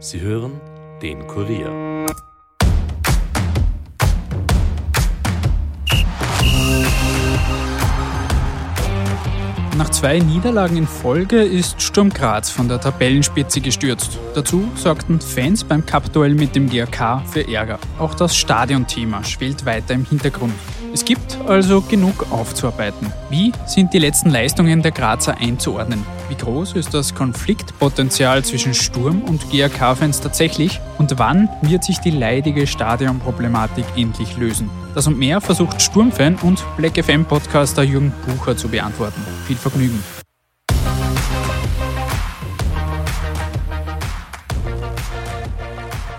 Sie hören den Kurier. Nach zwei Niederlagen in Folge ist Sturm Graz von der Tabellenspitze gestürzt. Dazu sorgten Fans beim Cup-Duell mit dem GRK für Ärger. Auch das Stadionthema schwelt weiter im Hintergrund. Es gibt also genug aufzuarbeiten. Wie sind die letzten Leistungen der Grazer einzuordnen? Wie groß ist das Konfliktpotenzial zwischen Sturm und GRK-Fans tatsächlich? Und wann wird sich die leidige Stadionproblematik endlich lösen? Das und mehr versucht Sturmfan und Black FM-Podcaster Jürgen Bucher zu beantworten. Viel Vergnügen.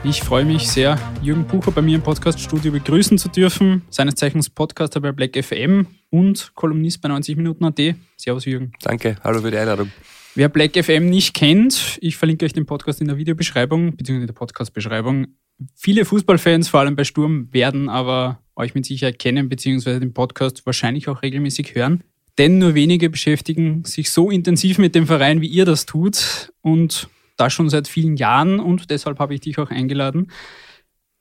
Ich freue mich sehr, Jürgen Bucher bei mir im Podcaststudio begrüßen zu dürfen. Seines Zeichens Podcaster bei Black FM und Kolumnist bei 90 Minuten AT. Servus Jürgen. Danke, hallo für die Einladung. Wer Black FM nicht kennt, ich verlinke euch den Podcast in der Videobeschreibung, beziehungsweise in der Podcast-Beschreibung. Viele Fußballfans, vor allem bei Sturm, werden aber euch mit Sicherheit kennen, beziehungsweise den Podcast wahrscheinlich auch regelmäßig hören. Denn nur wenige beschäftigen sich so intensiv mit dem Verein, wie ihr das tut. Und das schon seit vielen Jahren und deshalb habe ich dich auch eingeladen.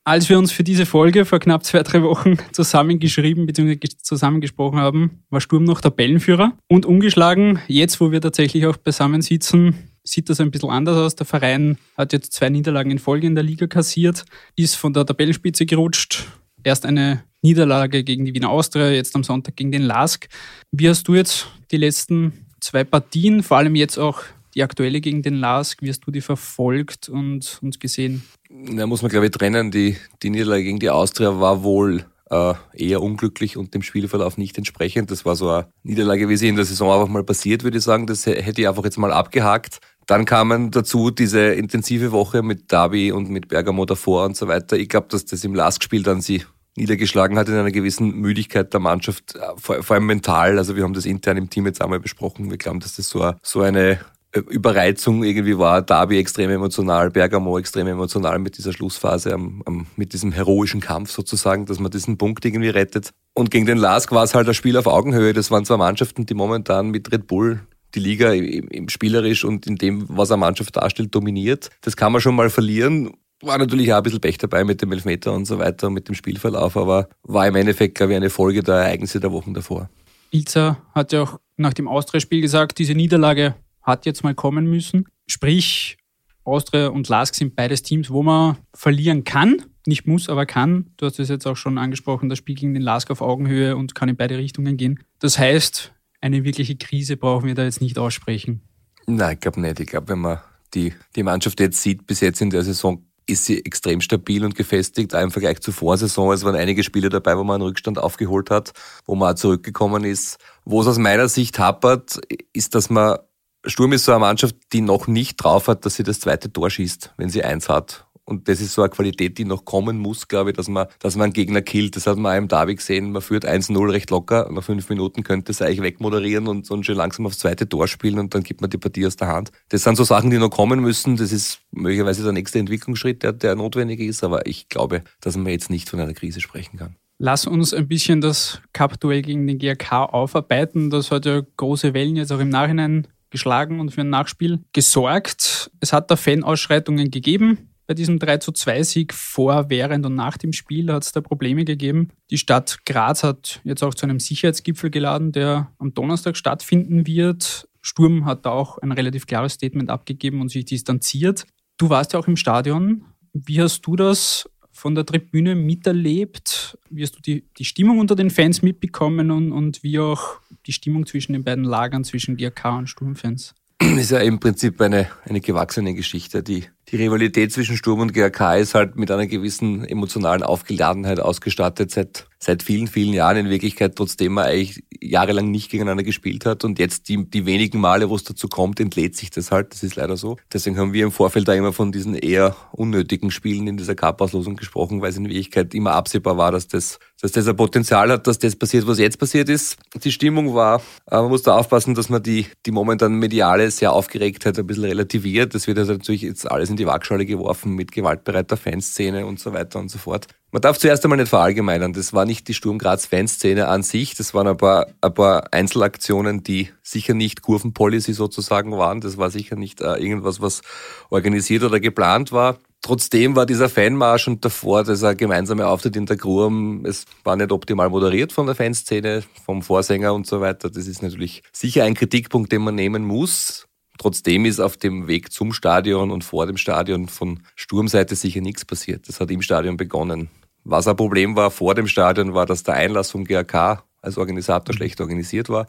Als wir uns für diese Folge vor knapp zwei, drei Wochen zusammengeschrieben bzw. zusammengesprochen haben, war Sturm noch Tabellenführer und ungeschlagen. Jetzt, wo wir tatsächlich auch beisammen sitzen, sieht das ein bisschen anders aus. Der Verein hat jetzt zwei Niederlagen in Folge in der Liga kassiert, ist von der Tabellenspitze gerutscht. Erst eine Niederlage gegen die Wiener Austria, jetzt am Sonntag gegen den LASK. Wie hast du jetzt die letzten zwei Partien, vor allem jetzt auch die aktuelle gegen den LASK, wie hast du die verfolgt und, und gesehen? Da muss man, glaube ich, trennen. Die, die Niederlage gegen die Austria war wohl äh, eher unglücklich und dem Spielverlauf nicht entsprechend. Das war so eine Niederlage, wie sie in der Saison einfach mal passiert, würde ich sagen. Das hätte ich einfach jetzt mal abgehakt. Dann kamen dazu diese intensive Woche mit Derby und mit Bergamo davor und so weiter. Ich glaube, dass das im LASK-Spiel dann sie niedergeschlagen hat in einer gewissen Müdigkeit der Mannschaft, äh, vor, vor allem mental. Also wir haben das intern im Team jetzt einmal besprochen. Wir glauben, dass das so, so eine Überreizung irgendwie war Derby extrem emotional, Bergamo extrem emotional mit dieser Schlussphase, am, am, mit diesem heroischen Kampf sozusagen, dass man diesen Punkt irgendwie rettet. Und gegen den Lask war es halt ein Spiel auf Augenhöhe. Das waren zwei Mannschaften, die momentan mit Red Bull die Liga im, im spielerisch und in dem, was eine Mannschaft darstellt, dominiert. Das kann man schon mal verlieren. War natürlich auch ein bisschen Pech dabei mit dem Elfmeter und so weiter und mit dem Spielverlauf, aber war im Endeffekt, glaube ich, eine Folge der Ereignisse der Wochen davor. Ilza hat ja auch nach dem Austria-Spiel gesagt, diese Niederlage hat jetzt mal kommen müssen. Sprich, Austria und Lask sind beides Teams, wo man verlieren kann. Nicht muss, aber kann. Du hast es jetzt auch schon angesprochen, das Spiel gegen den Lask auf Augenhöhe und kann in beide Richtungen gehen. Das heißt, eine wirkliche Krise brauchen wir da jetzt nicht aussprechen. Nein, ich glaube nicht. Ich glaube, wenn man die, die Mannschaft jetzt sieht, bis jetzt in der Saison, ist sie extrem stabil und gefestigt. Auch im Vergleich zur Vorsaison. Es waren einige Spiele dabei, wo man einen Rückstand aufgeholt hat, wo man auch zurückgekommen ist. Wo es aus meiner Sicht hapert, ist, dass man Sturm ist so eine Mannschaft, die noch nicht drauf hat, dass sie das zweite Tor schießt, wenn sie eins hat. Und das ist so eine Qualität, die noch kommen muss, glaube ich, dass man, dass man einen Gegner killt. Das hat man auch im Derby gesehen. Man führt 1-0 recht locker. Nach fünf Minuten könnte es eigentlich wegmoderieren und, und schon langsam aufs zweite Tor spielen und dann gibt man die Partie aus der Hand. Das sind so Sachen, die noch kommen müssen. Das ist möglicherweise der nächste Entwicklungsschritt, der, der notwendig ist. Aber ich glaube, dass man jetzt nicht von einer Krise sprechen kann. Lass uns ein bisschen das Cup-Duell gegen den GRK aufarbeiten. Das hat ja große Wellen jetzt auch im Nachhinein geschlagen und für ein Nachspiel gesorgt. Es hat da Fanausschreitungen gegeben. Bei diesem 3 zu 2 Sieg vor, während und nach dem Spiel hat es da Probleme gegeben. Die Stadt Graz hat jetzt auch zu einem Sicherheitsgipfel geladen, der am Donnerstag stattfinden wird. Sturm hat da auch ein relativ klares Statement abgegeben und sich distanziert. Du warst ja auch im Stadion. Wie hast du das von der Tribüne miterlebt? Wie hast du die, die Stimmung unter den Fans mitbekommen und, und wie auch die Stimmung zwischen den beiden Lagern, zwischen GRK und Sturmfans? Das ist ja im Prinzip eine, eine gewachsene Geschichte. Die, die Rivalität zwischen Sturm und GRK ist halt mit einer gewissen emotionalen Aufgeladenheit ausgestattet seit, seit vielen, vielen Jahren in Wirklichkeit, trotzdem man eigentlich jahrelang nicht gegeneinander gespielt hat. Und jetzt die, die wenigen Male, wo es dazu kommt, entlädt sich das halt. Das ist leider so. Deswegen haben wir im Vorfeld da immer von diesen eher unnötigen Spielen in dieser Cup-Auslosung gesprochen, weil es in Wirklichkeit immer absehbar war, dass das, dass das ein Potenzial hat, dass das passiert, was jetzt passiert ist. Die Stimmung war, äh, man muss da aufpassen, dass man die, die momentan mediale sehr Aufgeregtheit ein bisschen relativiert. Das wird also natürlich jetzt alles in die Waagschale geworfen mit gewaltbereiter Fanszene und so weiter und so fort. Man darf zuerst einmal nicht verallgemeinern. Das war nicht die Sturm Graz Fanszene an sich. Das waren ein paar, ein paar Einzelaktionen, die sicher nicht Kurvenpolicy sozusagen waren. Das war sicher nicht äh, irgendwas, was organisiert oder geplant war. Trotzdem war dieser Fanmarsch und davor dieser gemeinsame Auftritt in der Grum, es war nicht optimal moderiert von der Fanszene, vom Vorsänger und so weiter. Das ist natürlich sicher ein Kritikpunkt, den man nehmen muss. Trotzdem ist auf dem Weg zum Stadion und vor dem Stadion von Sturmseite sicher nichts passiert. Das hat im Stadion begonnen. Was ein Problem war vor dem Stadion, war, dass der Einlass vom GRK als Organisator schlecht organisiert war.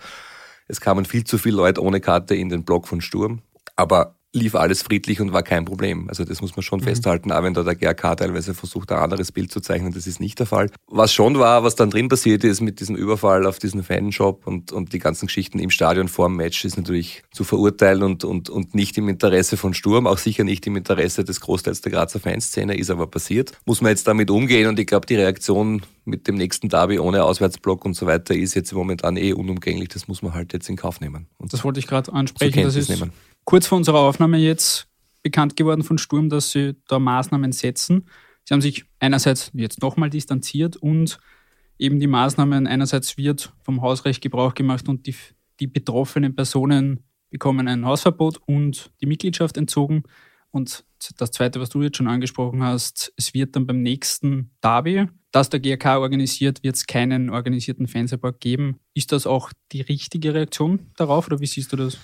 Es kamen viel zu viele Leute ohne Karte in den Block von Sturm. Aber lief alles friedlich und war kein Problem. Also das muss man schon mhm. festhalten, auch wenn da der GRK teilweise versucht, ein anderes Bild zu zeichnen, das ist nicht der Fall. Was schon war, was dann drin passiert ist mit diesem Überfall auf diesen Fanshop und, und die ganzen Geschichten im Stadion vor dem Match, ist natürlich zu verurteilen und, und, und nicht im Interesse von Sturm, auch sicher nicht im Interesse des Großteils der Grazer Fanszene, ist aber passiert. Muss man jetzt damit umgehen und ich glaube, die Reaktion mit dem nächsten Derby ohne Auswärtsblock und so weiter ist jetzt momentan eh unumgänglich. Das muss man halt jetzt in Kauf nehmen. Und das wollte ich gerade ansprechen. Das ist nehmen kurz vor unserer Aufnahme jetzt bekannt geworden von Sturm, dass sie da Maßnahmen setzen. Sie haben sich einerseits jetzt nochmal distanziert und eben die Maßnahmen, einerseits wird vom Hausrecht Gebrauch gemacht und die, die betroffenen Personen bekommen ein Hausverbot und die Mitgliedschaft entzogen. Und das Zweite, was du jetzt schon angesprochen hast, es wird dann beim nächsten Derby, das der GRK organisiert, wird es keinen organisierten Fansupport geben. Ist das auch die richtige Reaktion darauf oder wie siehst du das?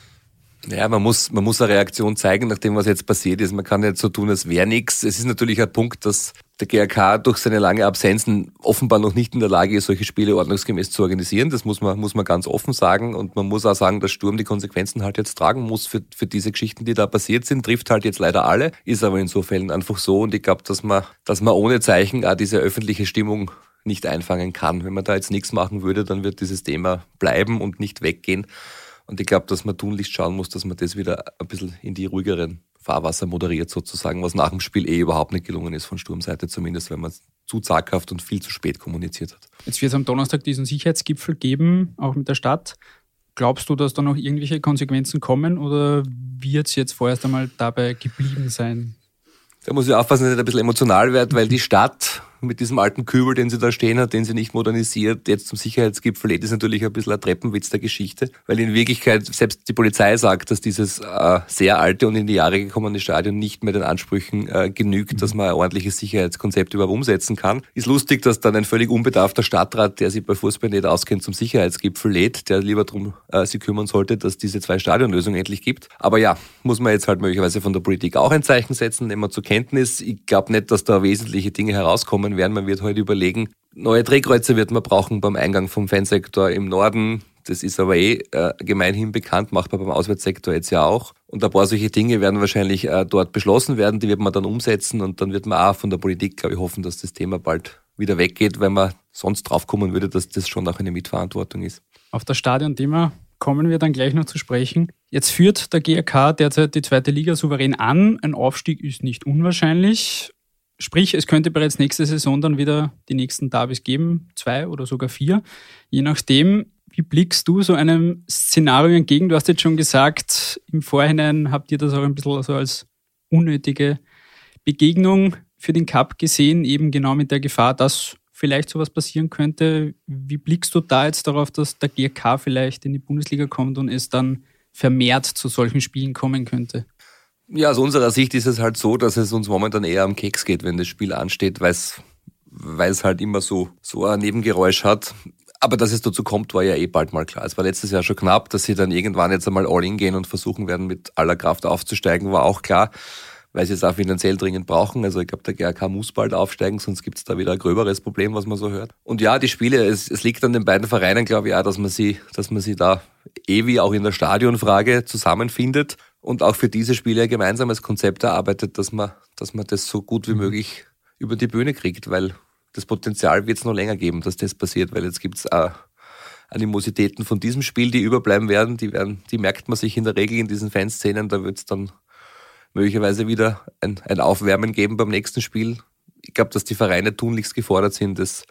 Ja, man muss, man muss eine Reaktion zeigen, nachdem was jetzt passiert ist. Man kann nicht so tun, als wäre nichts. Es ist natürlich ein Punkt, dass der GRK durch seine lange Absenzen offenbar noch nicht in der Lage ist, solche Spiele ordnungsgemäß zu organisieren. Das muss man, muss man ganz offen sagen. Und man muss auch sagen, dass Sturm die Konsequenzen halt jetzt tragen muss für, für diese Geschichten, die da passiert sind. Trifft halt jetzt leider alle, ist aber in so Fällen einfach so. Und ich glaube, dass man, dass man ohne Zeichen auch diese öffentliche Stimmung nicht einfangen kann. Wenn man da jetzt nichts machen würde, dann wird dieses Thema bleiben und nicht weggehen. Und ich glaube, dass man tunlichst schauen muss, dass man das wieder ein bisschen in die ruhigeren Fahrwasser moderiert sozusagen, was nach dem Spiel eh überhaupt nicht gelungen ist von Sturmseite, zumindest wenn man zu zaghaft und viel zu spät kommuniziert hat. Jetzt wird es am Donnerstag diesen Sicherheitsgipfel geben, auch mit der Stadt. Glaubst du, dass da noch irgendwelche Konsequenzen kommen oder wird es jetzt vorerst einmal dabei geblieben sein? Da muss ich aufpassen, dass ich ein bisschen emotional werde, weil die Stadt mit diesem alten Kübel, den sie da stehen hat, den sie nicht modernisiert, jetzt zum Sicherheitsgipfel lädt, ist natürlich ein bisschen ein Treppenwitz der Geschichte, weil in Wirklichkeit selbst die Polizei sagt, dass dieses äh, sehr alte und in die Jahre gekommene Stadion nicht mehr den Ansprüchen äh, genügt, dass man ein ordentliches Sicherheitskonzept überhaupt umsetzen kann. Ist lustig, dass dann ein völlig unbedarfter Stadtrat, der sich bei Fußball nicht auskennt, zum Sicherheitsgipfel lädt, der lieber darum äh, sich kümmern sollte, dass diese zwei Stadionlösungen endlich gibt. Aber ja, muss man jetzt halt möglicherweise von der Politik auch ein Zeichen setzen, nehmen wir zur Kenntnis. Ich glaube nicht, dass da wesentliche Dinge herauskommen werden. Man wird heute überlegen, neue Drehkreuze wird man brauchen beim Eingang vom Fansektor im Norden. Das ist aber eh äh, gemeinhin bekannt, macht man beim Auswärtssektor jetzt ja auch. Und ein paar solche Dinge werden wahrscheinlich äh, dort beschlossen werden, die wird man dann umsetzen und dann wird man auch von der Politik, glaube ich, hoffen, dass das Thema bald wieder weggeht, weil man sonst draufkommen würde, dass das schon auch eine Mitverantwortung ist. Auf das Stadion-Thema kommen wir dann gleich noch zu sprechen. Jetzt führt der GRK derzeit die zweite Liga souverän an. Ein Aufstieg ist nicht unwahrscheinlich. Sprich, es könnte bereits nächste Saison dann wieder die nächsten Derbys geben, zwei oder sogar vier. Je nachdem, wie blickst du so einem Szenario entgegen? Du hast jetzt schon gesagt, im Vorhinein habt ihr das auch ein bisschen so als unnötige Begegnung für den Cup gesehen, eben genau mit der Gefahr, dass vielleicht sowas passieren könnte. Wie blickst du da jetzt darauf, dass der GRK vielleicht in die Bundesliga kommt und es dann vermehrt zu solchen Spielen kommen könnte? Ja, aus unserer Sicht ist es halt so, dass es uns momentan eher am Keks geht, wenn das Spiel ansteht, weil es weil es halt immer so, so ein Nebengeräusch hat. Aber dass es dazu kommt, war ja eh bald mal klar. Es war letztes Jahr schon knapp, dass sie dann irgendwann jetzt einmal all in gehen und versuchen werden, mit aller Kraft aufzusteigen, war auch klar, weil sie es auch finanziell dringend brauchen. Also ich glaube, der GRK muss bald aufsteigen, sonst gibt es da wieder ein gröberes Problem, was man so hört. Und ja, die Spiele, es, es liegt an den beiden Vereinen, glaube ich, auch, dass man sie, dass man sie da eh wie auch in der Stadionfrage zusammenfindet und auch für diese Spiele ein gemeinsames Konzept erarbeitet, dass man, dass man das so gut wie mhm. möglich über die Bühne kriegt, weil das Potenzial wird es noch länger geben, dass das passiert, weil jetzt gibt es Animositäten von diesem Spiel, die überbleiben werden, die werden, die merkt man sich in der Regel in diesen Fanszenen, da wird es dann möglicherweise wieder ein, ein Aufwärmen geben beim nächsten Spiel. Ich glaube, dass die Vereine tunlichst gefordert sind, das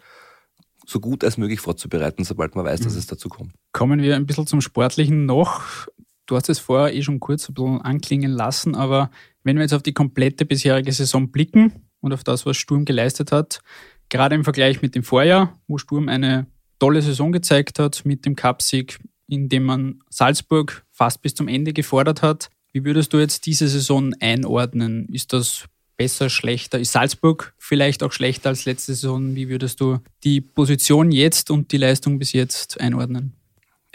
so gut als möglich vorzubereiten, sobald man weiß, dass mhm. es dazu kommt. Kommen wir ein bisschen zum Sportlichen noch. Du hast es vorher eh schon kurz ein bisschen anklingen lassen, aber wenn wir jetzt auf die komplette bisherige Saison blicken und auf das, was Sturm geleistet hat, gerade im Vergleich mit dem Vorjahr, wo Sturm eine tolle Saison gezeigt hat mit dem Cupsieg, in dem man Salzburg fast bis zum Ende gefordert hat. Wie würdest du jetzt diese Saison einordnen? Ist das besser, schlechter? Ist Salzburg vielleicht auch schlechter als letzte Saison? Wie würdest du die Position jetzt und die Leistung bis jetzt einordnen?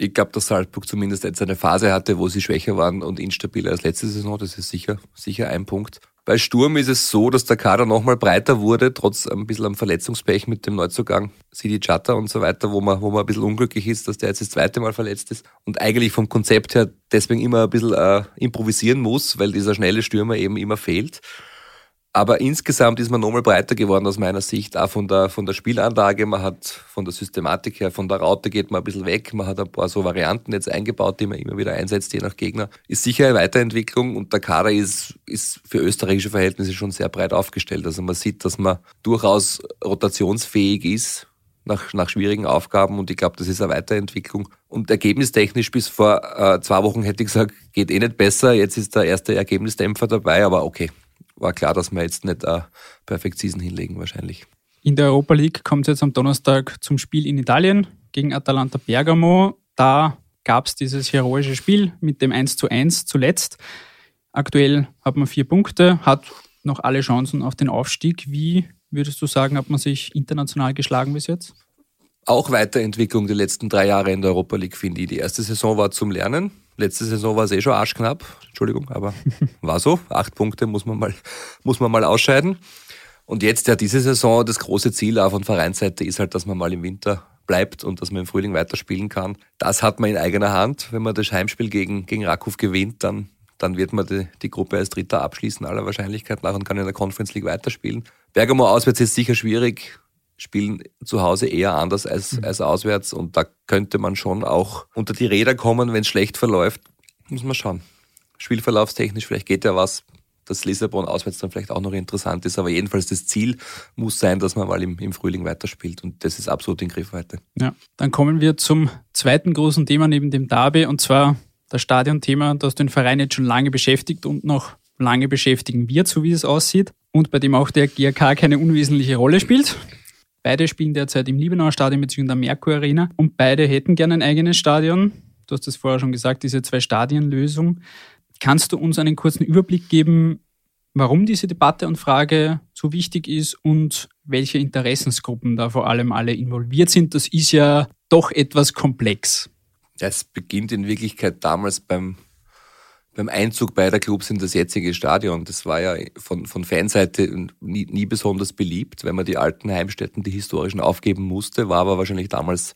Ich glaube, dass Salzburg zumindest jetzt eine Phase hatte, wo sie schwächer waren und instabiler als letzte Saison. Das ist sicher, sicher ein Punkt. Bei Sturm ist es so, dass der Kader nochmal breiter wurde, trotz ein bisschen am Verletzungspech mit dem Neuzugang Sidi Chata und so weiter, wo man, wo man ein bisschen unglücklich ist, dass der jetzt das zweite Mal verletzt ist und eigentlich vom Konzept her deswegen immer ein bisschen äh, improvisieren muss, weil dieser schnelle Stürmer eben immer fehlt. Aber insgesamt ist man nochmal breiter geworden aus meiner Sicht, auch von der, von der Spielanlage. Man hat von der Systematik her, von der Raute geht man ein bisschen weg. Man hat ein paar so Varianten jetzt eingebaut, die man immer wieder einsetzt, je nach Gegner. Ist sicher eine Weiterentwicklung und der Kader ist, ist für österreichische Verhältnisse schon sehr breit aufgestellt. Also man sieht, dass man durchaus rotationsfähig ist nach, nach schwierigen Aufgaben und ich glaube, das ist eine Weiterentwicklung. Und ergebnistechnisch bis vor äh, zwei Wochen hätte ich gesagt, geht eh nicht besser. Jetzt ist der erste Ergebnisdämpfer dabei, aber okay war klar, dass wir jetzt nicht eine Perfect Season hinlegen wahrscheinlich. In der Europa League kommt es jetzt am Donnerstag zum Spiel in Italien gegen Atalanta Bergamo. Da gab es dieses heroische Spiel mit dem 1 zu 1 zuletzt. Aktuell hat man vier Punkte, hat noch alle Chancen auf den Aufstieg. Wie würdest du sagen, hat man sich international geschlagen bis jetzt? Auch Weiterentwicklung die letzten drei Jahre in der Europa League, finde ich. Die erste Saison war zum Lernen. Letzte Saison war es eh schon arschknapp. Entschuldigung, aber war so. Acht Punkte muss man mal, muss man mal ausscheiden. Und jetzt ja diese Saison, das große Ziel auch von Vereinsseite ist halt, dass man mal im Winter bleibt und dass man im Frühling weiterspielen kann. Das hat man in eigener Hand. Wenn man das Heimspiel gegen, gegen Rakow gewinnt, dann, dann wird man die, die Gruppe als Dritter abschließen, aller Wahrscheinlichkeit nach und kann in der Conference League weiterspielen. Bergamo auswärts ist sicher schwierig spielen zu Hause eher anders als, mhm. als auswärts und da könnte man schon auch unter die Räder kommen, wenn es schlecht verläuft. Muss man schauen. Spielverlaufstechnisch, vielleicht geht ja was, dass Lissabon auswärts dann vielleicht auch noch interessant ist, aber jedenfalls das Ziel muss sein, dass man mal im, im Frühling weiterspielt und das ist absolut in Griff heute. Ja, dann kommen wir zum zweiten großen Thema neben dem Derby und zwar das Stadionthema, das den Verein jetzt schon lange beschäftigt und noch lange beschäftigen wird, so wie es aussieht und bei dem auch der GRK keine unwesentliche Rolle spielt. Beide spielen derzeit im Liebenauer Stadion bzw. der Merkur Arena und beide hätten gerne ein eigenes Stadion. Du hast das vorher schon gesagt, diese Zwei-Stadien-Lösung. Kannst du uns einen kurzen Überblick geben, warum diese Debatte und Frage so wichtig ist und welche Interessensgruppen da vor allem alle involviert sind? Das ist ja doch etwas komplex. Es beginnt in Wirklichkeit damals beim beim Einzug beider Clubs in das jetzige Stadion. Das war ja von, von Fanseite nie, nie besonders beliebt, wenn man die alten Heimstätten, die historischen, aufgeben musste, war aber wahrscheinlich damals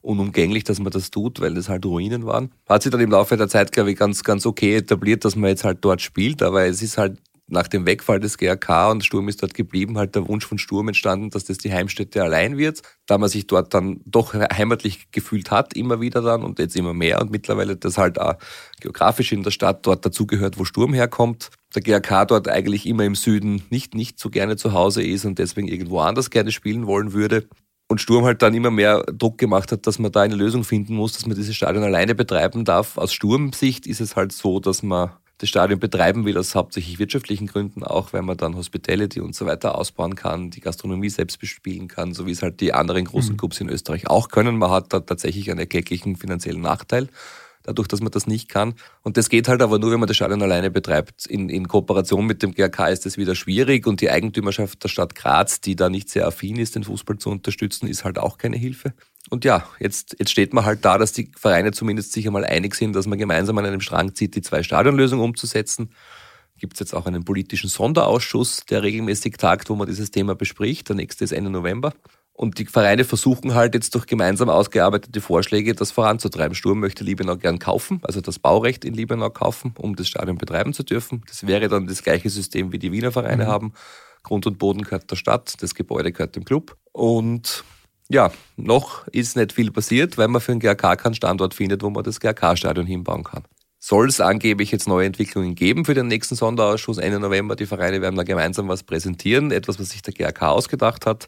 unumgänglich, dass man das tut, weil das halt Ruinen waren. Hat sich dann im Laufe der Zeit, glaube ich, ganz, ganz okay etabliert, dass man jetzt halt dort spielt, aber es ist halt nach dem Wegfall des GRK und Sturm ist dort geblieben, halt der Wunsch von Sturm entstanden, dass das die Heimstätte allein wird, da man sich dort dann doch heimatlich gefühlt hat, immer wieder dann und jetzt immer mehr und mittlerweile das halt auch geografisch in der Stadt dort dazugehört, wo Sturm herkommt. Der GRK dort eigentlich immer im Süden nicht, nicht so gerne zu Hause ist und deswegen irgendwo anders gerne spielen wollen würde. Und Sturm halt dann immer mehr Druck gemacht hat, dass man da eine Lösung finden muss, dass man dieses Stadion alleine betreiben darf. Aus Sturmsicht ist es halt so, dass man das Stadion betreiben will, aus hauptsächlich wirtschaftlichen Gründen, auch weil man dann Hospitality und so weiter ausbauen kann, die Gastronomie selbst bespielen kann, so wie es halt die anderen großen mhm. Clubs in Österreich auch können. Man hat da tatsächlich einen erklecklichen finanziellen Nachteil dadurch, dass man das nicht kann. Und das geht halt aber nur, wenn man das Stadion alleine betreibt. In, in Kooperation mit dem GRK ist das wieder schwierig und die Eigentümerschaft der Stadt Graz, die da nicht sehr affin ist, den Fußball zu unterstützen, ist halt auch keine Hilfe. Und ja, jetzt, jetzt steht man halt da, dass die Vereine zumindest sich einmal einig sind, dass man gemeinsam an einem Strang zieht, die Zwei-Stadion-Lösung umzusetzen. Gibt es jetzt auch einen politischen Sonderausschuss, der regelmäßig tagt, wo man dieses Thema bespricht. Der nächste ist Ende November. Und die Vereine versuchen halt jetzt durch gemeinsam ausgearbeitete Vorschläge das voranzutreiben. Sturm möchte Liebenau gern kaufen, also das Baurecht in Liebenau kaufen, um das Stadion betreiben zu dürfen. Das wäre dann das gleiche System, wie die Wiener Vereine mhm. haben. Grund und Boden gehört der Stadt, das Gebäude gehört dem Club. Und ja, noch ist nicht viel passiert, weil man für den GRK keinen Standort findet, wo man das GRK-Stadion hinbauen kann. Soll es angeblich jetzt neue Entwicklungen geben für den nächsten Sonderausschuss Ende November? Die Vereine werden da gemeinsam was präsentieren, etwas, was sich der GRK ausgedacht hat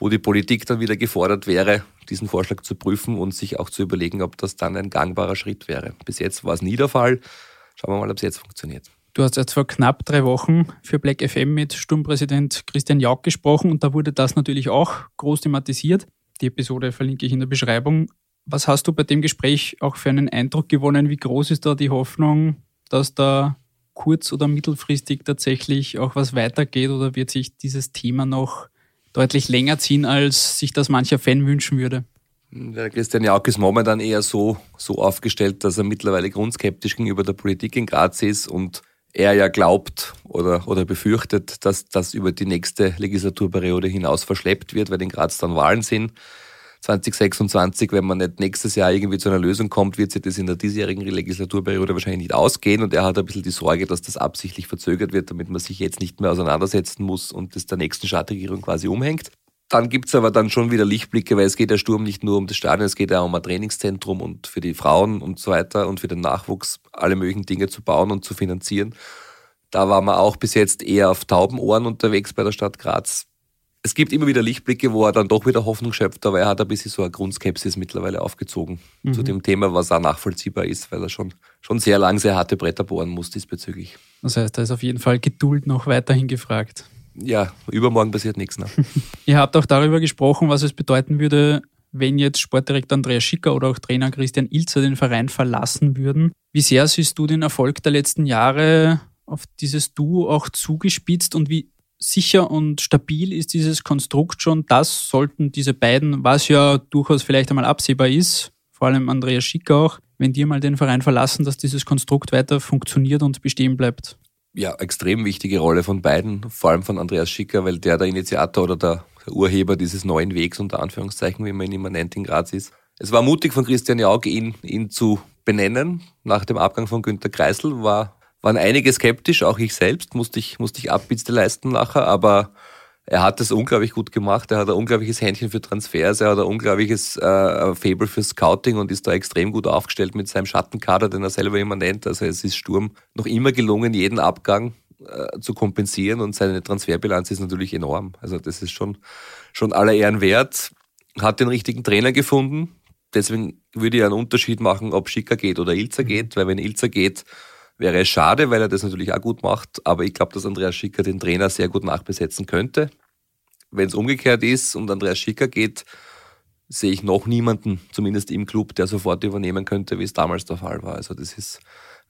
wo die Politik dann wieder gefordert wäre, diesen Vorschlag zu prüfen und sich auch zu überlegen, ob das dann ein gangbarer Schritt wäre. Bis jetzt war es nie der Fall. Schauen wir mal, ob es jetzt funktioniert. Du hast jetzt vor knapp drei Wochen für Black FM mit Sturmpräsident Christian Jauch gesprochen und da wurde das natürlich auch groß thematisiert. Die Episode verlinke ich in der Beschreibung. Was hast du bei dem Gespräch auch für einen Eindruck gewonnen? Wie groß ist da die Hoffnung, dass da kurz- oder mittelfristig tatsächlich auch was weitergeht oder wird sich dieses Thema noch deutlich länger ziehen, als sich das mancher Fan wünschen würde? Der Christian Jauch ist momentan eher so, so aufgestellt, dass er mittlerweile grundskeptisch gegenüber der Politik in Graz ist und er ja glaubt oder, oder befürchtet, dass das über die nächste Legislaturperiode hinaus verschleppt wird, weil in Graz dann Wahlen sind. 2026, wenn man nicht nächstes Jahr irgendwie zu einer Lösung kommt, wird sich das in der diesjährigen Legislaturperiode wahrscheinlich nicht ausgehen. Und er hat ein bisschen die Sorge, dass das absichtlich verzögert wird, damit man sich jetzt nicht mehr auseinandersetzen muss und das der nächsten Stadtregierung quasi umhängt. Dann gibt's aber dann schon wieder Lichtblicke, weil es geht der Sturm nicht nur um das Stadion, es geht auch um ein Trainingszentrum und für die Frauen und so weiter und für den Nachwuchs alle möglichen Dinge zu bauen und zu finanzieren. Da war man auch bis jetzt eher auf tauben Ohren unterwegs bei der Stadt Graz es gibt immer wieder Lichtblicke, wo er dann doch wieder Hoffnung schöpft, aber er hat ein bisschen so eine Grundskepsis mittlerweile aufgezogen mhm. zu dem Thema, was auch nachvollziehbar ist, weil er schon, schon sehr lang sehr harte Bretter bohren muss diesbezüglich. Das heißt, da ist auf jeden Fall Geduld noch weiterhin gefragt. Ja, übermorgen passiert nichts. Ne? Ihr habt auch darüber gesprochen, was es bedeuten würde, wenn jetzt Sportdirektor Andreas Schicker oder auch Trainer Christian Ilzer den Verein verlassen würden. Wie sehr siehst du den Erfolg der letzten Jahre auf dieses Duo auch zugespitzt und wie sicher und stabil ist dieses Konstrukt schon. Das sollten diese beiden, was ja durchaus vielleicht einmal absehbar ist, vor allem Andreas Schick auch, wenn die mal den Verein verlassen, dass dieses Konstrukt weiter funktioniert und bestehen bleibt. Ja, extrem wichtige Rolle von beiden, vor allem von Andreas Schicker, weil der der Initiator oder der Urheber dieses neuen Wegs unter Anführungszeichen, wie man ihn immer nennt, in Graz ist. Es war mutig von Christian Jauch, ihn, ihn zu benennen. Nach dem Abgang von Günter Kreisel war waren einige skeptisch, auch ich selbst musste ich, musste ich Abbitte leisten nachher, aber er hat es unglaublich gut gemacht. Er hat ein unglaubliches Händchen für Transfers, er hat ein unglaubliches äh, Fable für Scouting und ist da extrem gut aufgestellt mit seinem Schattenkader, den er selber immer nennt. Also es ist Sturm noch immer gelungen, jeden Abgang äh, zu kompensieren und seine Transferbilanz ist natürlich enorm. Also das ist schon, schon aller Ehren wert. Hat den richtigen Trainer gefunden. Deswegen würde ich einen Unterschied machen, ob Schicker geht oder Ilzer geht, weil wenn Ilzer geht, Wäre es schade, weil er das natürlich auch gut macht, aber ich glaube, dass Andreas Schicker den Trainer sehr gut nachbesetzen könnte. Wenn es umgekehrt ist und Andreas Schicker geht, sehe ich noch niemanden, zumindest im Club, der sofort übernehmen könnte, wie es damals der Fall war. Also das ist,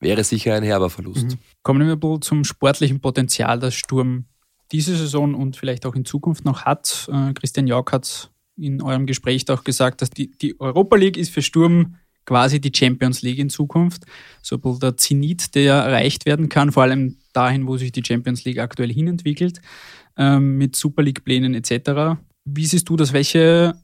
wäre sicher ein herber Verlust. Mhm. Kommen wir mal zum sportlichen Potenzial, das Sturm diese Saison und vielleicht auch in Zukunft noch hat. Äh, Christian Jauch hat in eurem Gespräch auch gesagt, dass die, die Europa League ist für Sturm quasi die Champions League in Zukunft. So der Zenit, der erreicht werden kann, vor allem dahin, wo sich die Champions League aktuell hinentwickelt, ähm, mit Super League-Plänen etc. Wie siehst du das? Welches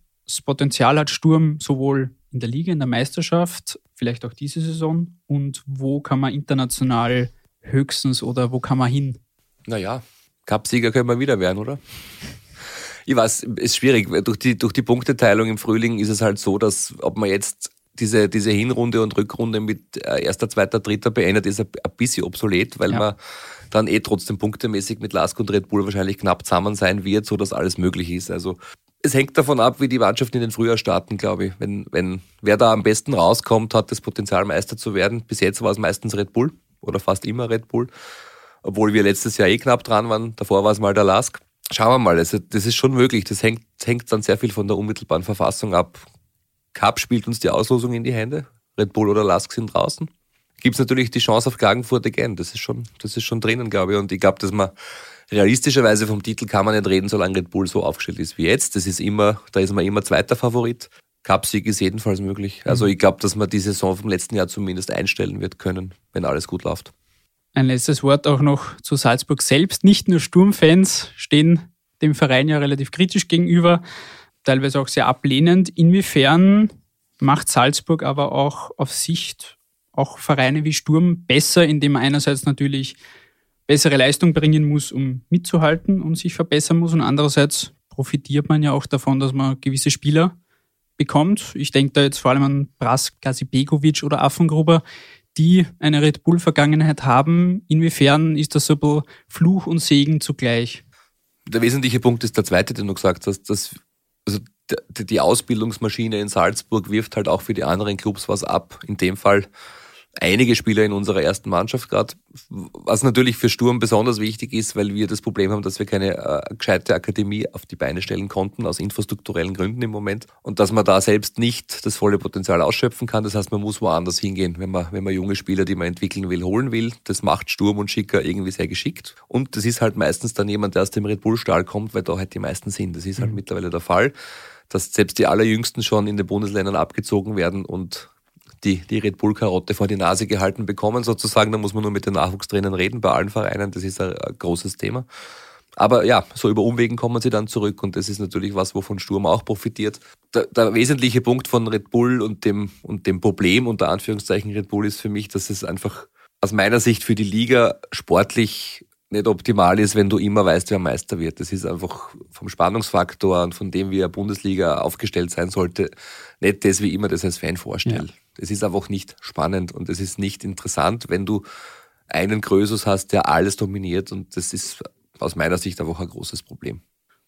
Potenzial hat Sturm sowohl in der Liga, in der Meisterschaft, vielleicht auch diese Saison und wo kann man international höchstens oder wo kann man hin? Naja, Cupsieger können wir wieder werden, oder? Ich weiß, ist schwierig. Durch die, durch die Punkteteilung im Frühling ist es halt so, dass ob man jetzt diese, diese Hinrunde und Rückrunde mit äh, erster, zweiter, dritter beendet, ist ein, bisschen obsolet, weil ja. man dann eh trotzdem punktemäßig mit Lask und Red Bull wahrscheinlich knapp zusammen sein wird, so dass alles möglich ist. Also es hängt davon ab, wie die Mannschaften in den Frühjahr starten, glaube ich. Wenn, wenn wer da am besten rauskommt, hat das Potenzial, Meister zu werden. Bis jetzt war es meistens Red Bull oder fast immer Red Bull, obwohl wir letztes Jahr eh knapp dran waren. Davor war es mal der Lask. Schauen wir mal, also das ist schon möglich. Das hängt, hängt dann sehr viel von der unmittelbaren Verfassung ab. Cup spielt uns die Auslosung in die Hände. Red Bull oder Lask sind draußen. Gibt es natürlich die Chance auf Klagenfurt again. Das ist schon, das ist schon drinnen, glaube ich. Und ich glaube, dass man realistischerweise vom Titel kann man nicht reden, solange Red Bull so aufgestellt ist wie jetzt. Das ist immer, da ist man immer zweiter Favorit. Cup-Sieg ist jedenfalls möglich. Also mhm. ich glaube, dass man die Saison vom letzten Jahr zumindest einstellen wird können, wenn alles gut läuft. Ein letztes Wort auch noch zu Salzburg selbst. Nicht nur Sturmfans stehen dem Verein ja relativ kritisch gegenüber teilweise auch sehr ablehnend. Inwiefern macht Salzburg aber auch auf Sicht auch Vereine wie Sturm besser, indem man einerseits natürlich bessere Leistung bringen muss, um mitzuhalten und sich verbessern muss und andererseits profitiert man ja auch davon, dass man gewisse Spieler bekommt. Ich denke da jetzt vor allem an Bras Begovic oder Affengruber, die eine Red Bull-Vergangenheit haben. Inwiefern ist das so ein Fluch und Segen zugleich? Der wesentliche Punkt ist der zweite, den du gesagt hast, dass also die Ausbildungsmaschine in Salzburg wirft halt auch für die anderen Clubs was ab. In dem Fall einige Spieler in unserer ersten Mannschaft gerade, was natürlich für Sturm besonders wichtig ist, weil wir das Problem haben, dass wir keine äh, gescheite Akademie auf die Beine stellen konnten, aus infrastrukturellen Gründen im Moment. Und dass man da selbst nicht das volle Potenzial ausschöpfen kann. Das heißt, man muss woanders hingehen, wenn man, wenn man junge Spieler, die man entwickeln will, holen will. Das macht Sturm und Schicker irgendwie sehr geschickt. Und das ist halt meistens dann jemand, der aus dem Red Bull-Stahl kommt, weil da halt die meisten sind. Das ist halt mhm. mittlerweile der Fall dass selbst die allerjüngsten schon in den Bundesländern abgezogen werden und die, die Red Bull-Karotte vor die Nase gehalten bekommen, sozusagen. Da muss man nur mit den Nachwuchstrainern reden bei allen Vereinen. Das ist ein, großes Thema. Aber ja, so über Umwegen kommen sie dann zurück und das ist natürlich was, wovon Sturm auch profitiert. Der, der, wesentliche Punkt von Red Bull und dem, und dem Problem unter Anführungszeichen Red Bull ist für mich, dass es einfach aus meiner Sicht für die Liga sportlich nicht optimal ist, wenn du immer weißt, wer Meister wird. Das ist einfach vom Spannungsfaktor und von dem, wie eine Bundesliga aufgestellt sein sollte, nicht das, wie immer das als Fan vorstelle. Ja. Das ist einfach nicht spannend und es ist nicht interessant, wenn du einen Grösus hast, der alles dominiert und das ist aus meiner Sicht einfach ein großes Problem.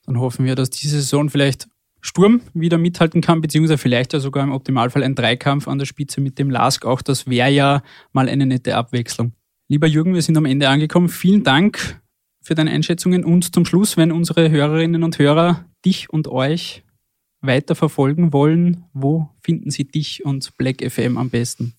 Dann hoffen wir, dass diese Saison vielleicht Sturm wieder mithalten kann, beziehungsweise vielleicht ja sogar im Optimalfall ein Dreikampf an der Spitze mit dem Lask. Auch das wäre ja mal eine nette Abwechslung. Lieber Jürgen, wir sind am Ende angekommen. Vielen Dank für deine Einschätzungen und zum Schluss, wenn unsere Hörerinnen und Hörer dich und euch weiter verfolgen wollen, wo finden sie dich und Black FM am besten?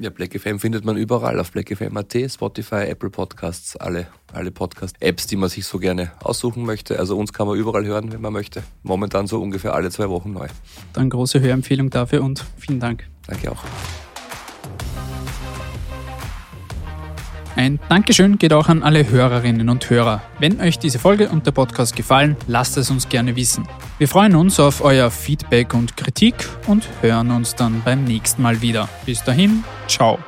Ja, Black FM findet man überall auf blackfm.at, Spotify, Apple Podcasts, alle, alle Podcast-Apps, die man sich so gerne aussuchen möchte. Also uns kann man überall hören, wenn man möchte. Momentan so ungefähr alle zwei Wochen neu. Dann große Hörempfehlung dafür und vielen Dank. Danke auch. Ein Dankeschön geht auch an alle Hörerinnen und Hörer. Wenn euch diese Folge und der Podcast gefallen, lasst es uns gerne wissen. Wir freuen uns auf euer Feedback und Kritik und hören uns dann beim nächsten Mal wieder. Bis dahin, ciao.